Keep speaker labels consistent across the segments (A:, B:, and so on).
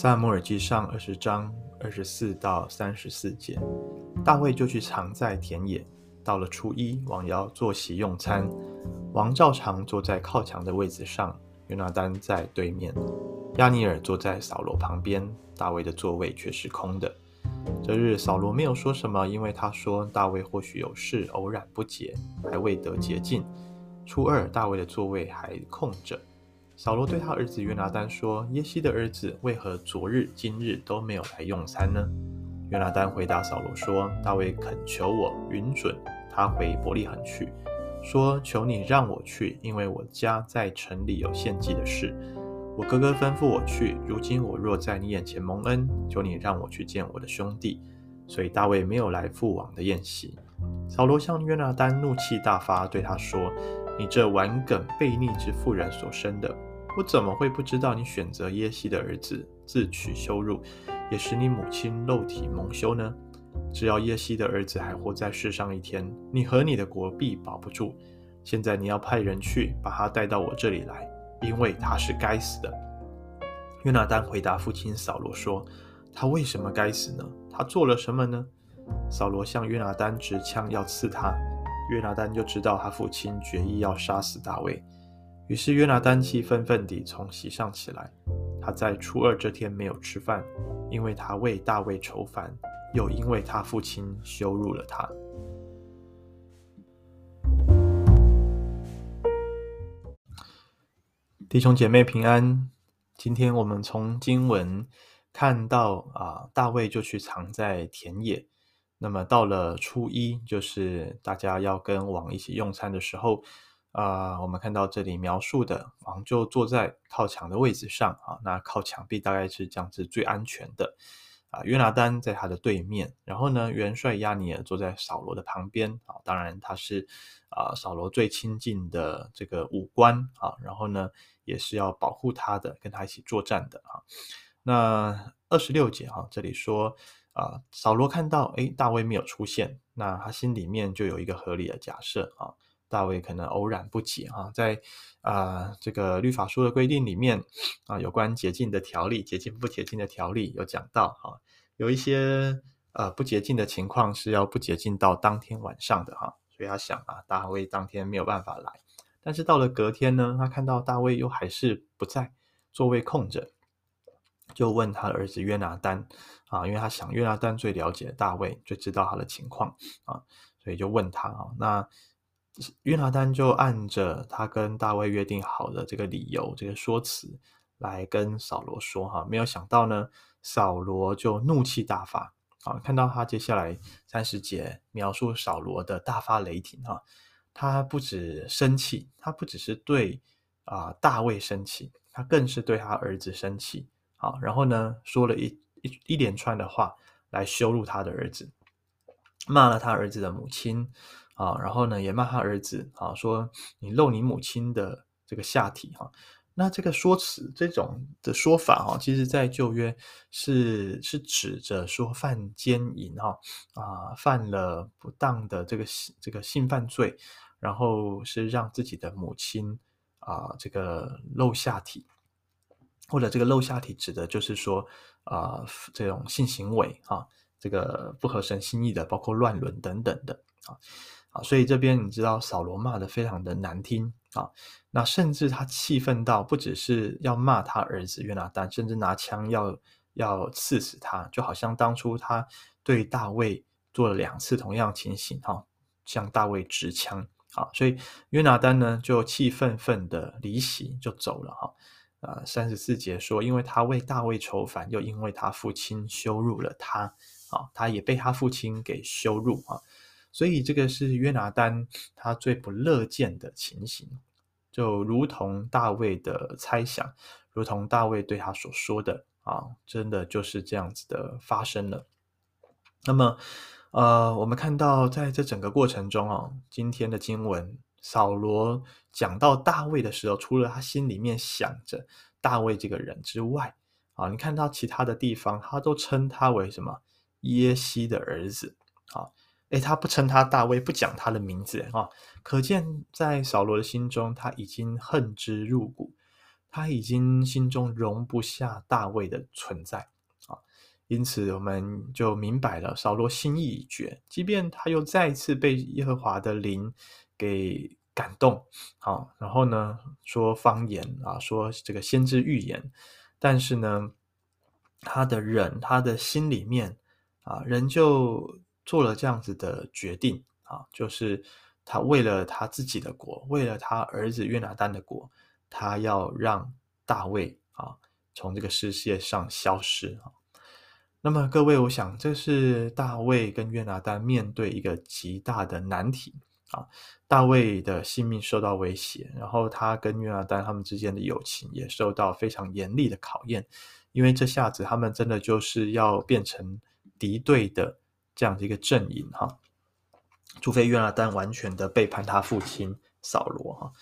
A: 撒母耳记上二十章二十四到三十四节，大卫就去藏在田野。到了初一，王要坐席用餐，王照常坐在靠墙的位子上，约拿单在对面，亚尼尔坐在扫罗旁边，大卫的座位却是空的。这日扫罗没有说什么，因为他说大卫或许有事偶然不洁，还未得洁净。初二，大卫的座位还空着。扫罗对他儿子约拿单说：“耶西的儿子为何昨日、今日都没有来用餐呢？”约拿单回答扫罗说：“大卫恳求我允准他回伯利恒去，说：‘求你让我去，因为我家在城里有献祭的事。我哥哥吩咐我去。如今我若在你眼前蒙恩，求你让我去见我的兄弟。’所以大卫没有来父王的宴席。扫罗向约拿单怒气大发，对他说：‘你这顽梗悖逆之妇人所生的！’”我怎么会不知道你选择耶西的儿子自取羞辱，也使你母亲肉体蒙羞呢？只要耶西的儿子还活在世上一天，你和你的国必保不住。现在你要派人去把他带到我这里来，因为他是该死的。约拿单回答父亲扫罗说：“他为什么该死呢？他做了什么呢？”扫罗向约拿单执枪要刺他，约拿单就知道他父亲决意要杀死大卫。于是约拿单气愤愤地从席上起来。他在初二这天没有吃饭，因为他为大卫愁烦，又因为他父亲羞辱了他。弟兄姐妹平安。今天我们从经文看到啊，大卫就去藏在田野。那么到了初一，就是大家要跟王一起用餐的时候。啊、我们看到这里描述的王就坐在靠墙的位置上啊，那靠墙壁大概是这样子最安全的啊。约拿单在他的对面，然后呢，元帅亚尼尔坐在扫罗的旁边啊。当然他是啊扫罗最亲近的这个武官啊，然后呢也是要保护他的，跟他一起作战的啊。那二十六节、啊，这里说啊，扫罗看到诶大卫没有出现，那他心里面就有一个合理的假设啊。大卫可能偶然不解哈，在啊、呃、这个律法书的规定里面啊，有关洁净的条例、洁净不洁净的条例有讲到哈，有一些呃不洁净的情况是要不洁净到当天晚上的哈，所以他想啊，大卫当天没有办法来，但是到了隔天呢，他看到大卫又还是不在，座位空着，就问他的儿子约拿单啊，因为他想约拿单最了解大卫，最知道他的情况啊，所以就问他啊，那。约拿单就按着他跟大卫约定好的这个理由、这个说辞来跟扫罗说哈，没有想到呢，扫罗就怒气大发啊！看到他接下来三十节描述扫罗的大发雷霆哈，他不止生气，他不只是对啊大卫生气，他更是对他儿子生气啊！然后呢，说了一一一连串的话来羞辱他的儿子，骂了他儿子的母亲。啊，然后呢，也骂他儿子啊，说你露你母亲的这个下体哈。那这个说辞这种的说法哈，其实在旧约是是指着说犯奸淫哈啊，犯了不当的这个这个性犯罪，然后是让自己的母亲啊这个露下体，或者这个露下体指的就是说啊这种性行为哈，这个不合神心意的，包括乱伦等等的啊。啊，所以这边你知道扫罗骂得非常的难听啊，那甚至他气愤到不只是要骂他儿子约拿单，甚至拿枪要要刺死他，就好像当初他对大卫做了两次同样情形哈，向大卫执枪啊，所以约拿单呢就气愤愤的离席就走了哈，啊，三十四节说，因为他为大卫愁烦，又因为他父亲羞辱了他啊，他也被他父亲给羞辱啊。所以这个是约拿单他最不乐见的情形，就如同大卫的猜想，如同大卫对他所说的啊，真的就是这样子的发生了。那么，呃，我们看到在这整个过程中啊，今天的经文，扫罗讲到大卫的时候，除了他心里面想着大卫这个人之外，啊，你看到其他的地方，他都称他为什么耶西的儿子，啊。诶，他不称他大卫，不讲他的名字啊，可见在扫罗的心中，他已经恨之入骨。他已经心中容不下大卫的存在啊，因此我们就明白了，扫罗心意已决，即便他又再次被耶和华的灵给感动，好，然后呢说方言啊，说这个先知预言，但是呢，他的人他的心里面啊，仍旧做了这样子的决定啊，就是他为了他自己的国，为了他儿子约拿单的国。他要让大卫啊从这个世界上消失啊。那么各位，我想这是大卫跟约拿单面对一个极大的难题啊。大卫的性命受到威胁，然后他跟约拿单他们之间的友情也受到非常严厉的考验，因为这下子他们真的就是要变成敌对的这样的一个阵营哈。除非约拿单完全的背叛他父亲扫罗哈。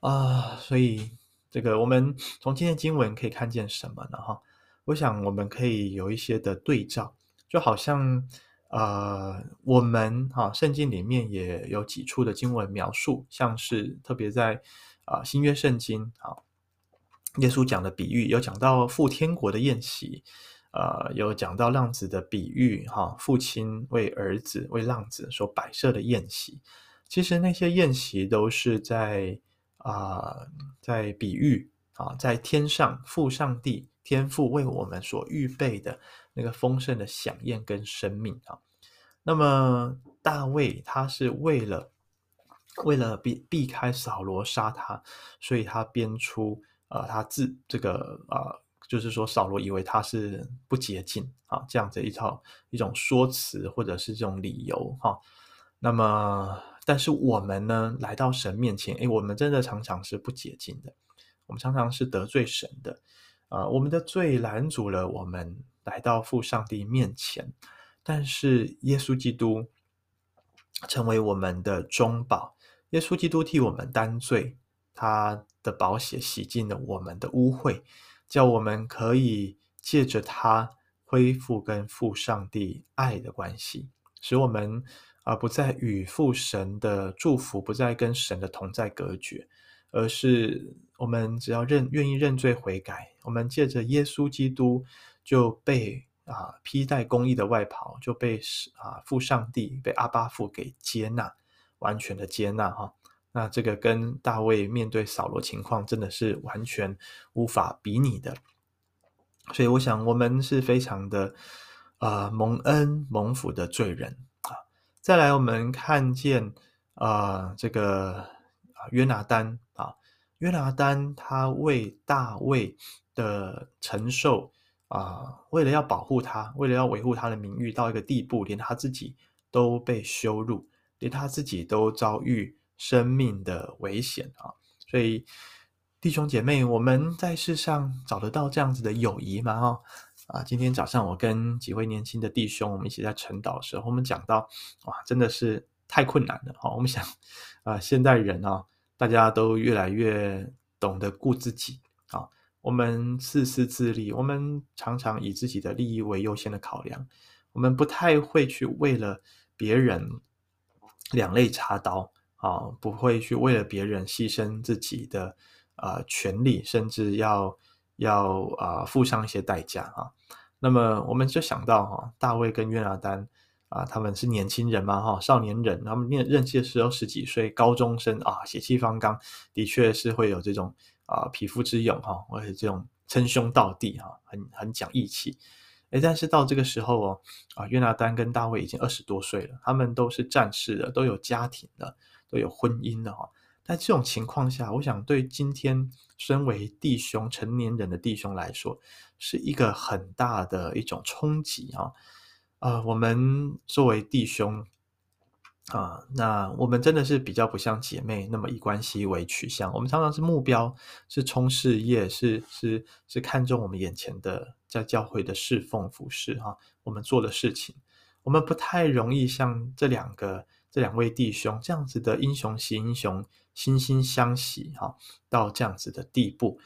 A: 啊，所以这个我们从今天经文可以看见什么呢？哈，我想我们可以有一些的对照，就好像呃，我们哈圣经里面也有几处的经文描述，像是特别在啊新约圣经啊，耶稣讲的比喻有讲到赴天国的宴席，呃，有讲到浪子的比喻哈，父亲为儿子为浪子所摆设的宴席，其实那些宴席都是在。啊、在比喻啊，在天上父上帝天父为我们所预备的那个丰盛的享宴跟生命啊。那么大卫他是为了为了避避开扫罗杀他，所以他编出呃他自这个呃，就是说扫罗以为他是不洁净啊这样子一套一种说辞或者是这种理由哈、那么。但是我们呢，来到神面前，诶，我们真的常常是不洁净的，我们常常是得罪神的，啊、我们的罪拦阻了我们来到父上帝面前。但是耶稣基督成为我们的中保，耶稣基督替我们担罪，他的宝血洗净了我们的污秽，叫我们可以借着他恢复跟父上帝爱的关系，使我们。而不再与父神的祝福，不再跟神的同在隔绝，而是我们只要认愿意认罪悔改，我们借着耶稣基督就被啊披戴公义的外袍，就被啊父上帝被阿爸父给接纳，完全的接纳哈。那这个跟大卫面对扫罗情况真的是完全无法比拟的，所以我想我们是非常的啊蒙恩蒙福的罪人啊。再来，我们看见啊、这个啊约拿单啊，约拿单他为大卫的承受啊，为了要保护他，为了要维护他的名誉，到一个地步，连他自己都被羞辱，连他自己都遭遇生命的危险啊！所以弟兄姐妹，我们在世上找得到这样子的友谊吗？哈。啊，今天早上我跟几位年轻的弟兄，我们一起在晨祷的时候，我们讲到，哇，真的是太困难了哈。我们想，啊，现代人啊，大家都越来越懂得顾自己啊，我们自私自利，我们常常以自己的利益为优先的考量，我们不太会去为了别人两肋插刀啊，不会去为了别人牺牲自己的啊权利，甚至要。要啊、呃、付上一些代价啊，那么我们就想到哈，大卫跟约拿单啊，他们是年轻人嘛哈，少年人，他们念任期的时候十几岁，高中生啊，血气方刚，的确是会有这种啊匹夫之勇哈，或者这种称兄道弟哈，很很讲义气。诶，但是到这个时候哦，啊约拿单跟大卫已经二十多岁了，他们都是战士了，都有家庭了，都有婚姻的哈。在这种情况下，我想对今天身为弟兄、成年人的弟兄来说，是一个很大的一种冲击啊！啊，我们作为弟兄啊，那我们真的是比较不像姐妹那么以关系为取向。我们常常是目标，是冲事业，是是是看重我们眼前的在教会的侍奉服侍哈，我们做的事情，我们不太容易像这两个。这两位弟兄这样子的英雄惜英雄，惺惺相惜哈，到这样子的地步。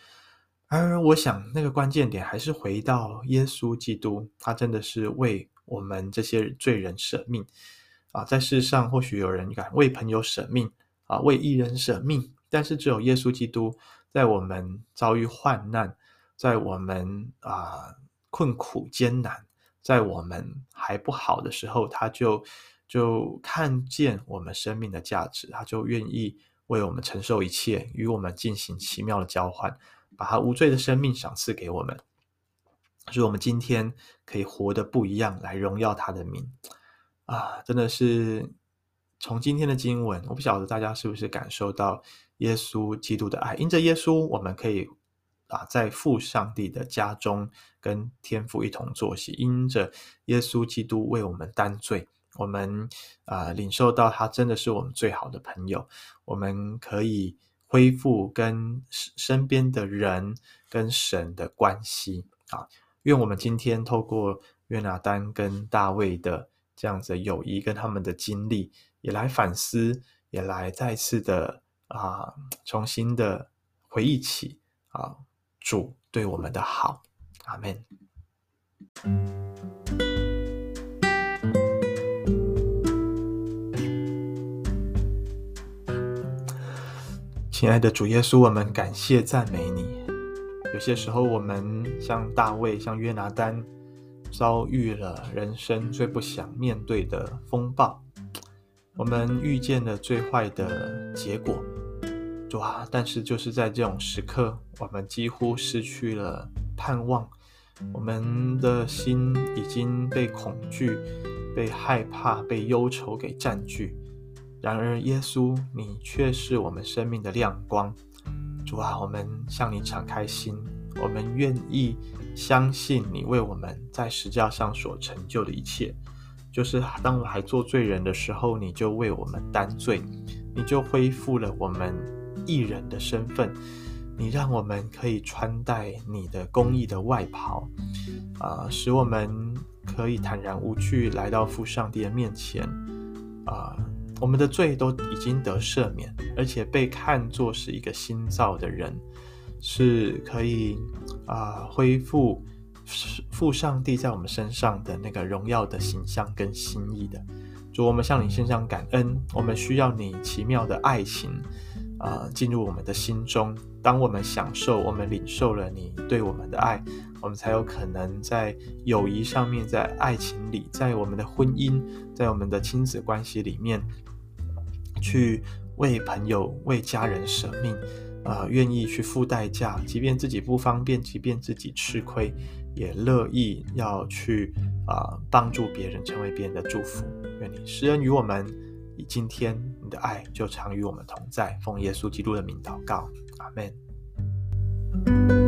A: 而我想，那个关键点还是回到耶稣基督，他真的是为我们这些罪人舍命啊！在世上，或许有人敢为朋友舍命啊，为义人舍命，但是只有耶稣基督在我们遭遇患难，在我们啊、困苦艰难，在我们还不好的时候，他就就看见我们生命的价值，他就愿意为我们承受一切，与我们进行奇妙的交换，把他无罪的生命赏赐给我们，使我们今天可以活得不一样，来荣耀他的名啊！真的是从今天的经文，我不晓得大家是不是感受到耶稣基督的爱，因着耶稣，我们可以。啊，在父上帝的家中跟天父一同坐席，因着耶稣基督为我们担罪，我们啊领受到他真的是我们最好的朋友，我们可以恢复跟身边的人跟神的关系啊。愿我们今天透过约拿单跟大卫的这样子友谊跟他们的经历，也来反思，也来再次的啊重新的回忆起啊。主对我们的好，阿门。亲爱的主耶稣，我们感谢赞美你。有些时候，我们像大卫、像约拿单，遭遇了人生最不想面对的风暴，我们遇见了最坏的结果。主啊，但是就是在这种时刻，我们几乎失去了盼望，我们的心已经被恐惧、被害怕、被忧愁给占据。然而，耶稣，你却是我们生命的亮光。主啊，我们向你敞开心，我们愿意相信你为我们在十架上所成就的一切。就是当我还做罪人的时候，你就为我们担罪，你就恢复了我们。义人的身份，你让我们可以穿戴你的公义的外袍，啊、使我们可以坦然无惧来到父上帝的面前，啊、我们的罪都已经得赦免，而且被看作是一个新造的人，是可以啊、恢复父上帝在我们身上的那个荣耀的形象跟心意的。主，我们向你献上感恩，我们需要你奇妙的爱情。啊、进入我们的心中。当我们享受、我们领受了你对我们的爱，我们才有可能在友谊上面，在爱情里，在我们的婚姻，在我们的亲子关系里面，去为朋友、为家人舍命，啊、愿意去付代价，即便自己不方便，即便自己吃亏，也乐意要去啊、帮助别人，成为别人的祝福。愿你施恩于我们。以今天你的爱就常与我们同在，奉耶稣基督的名祷告，阿门。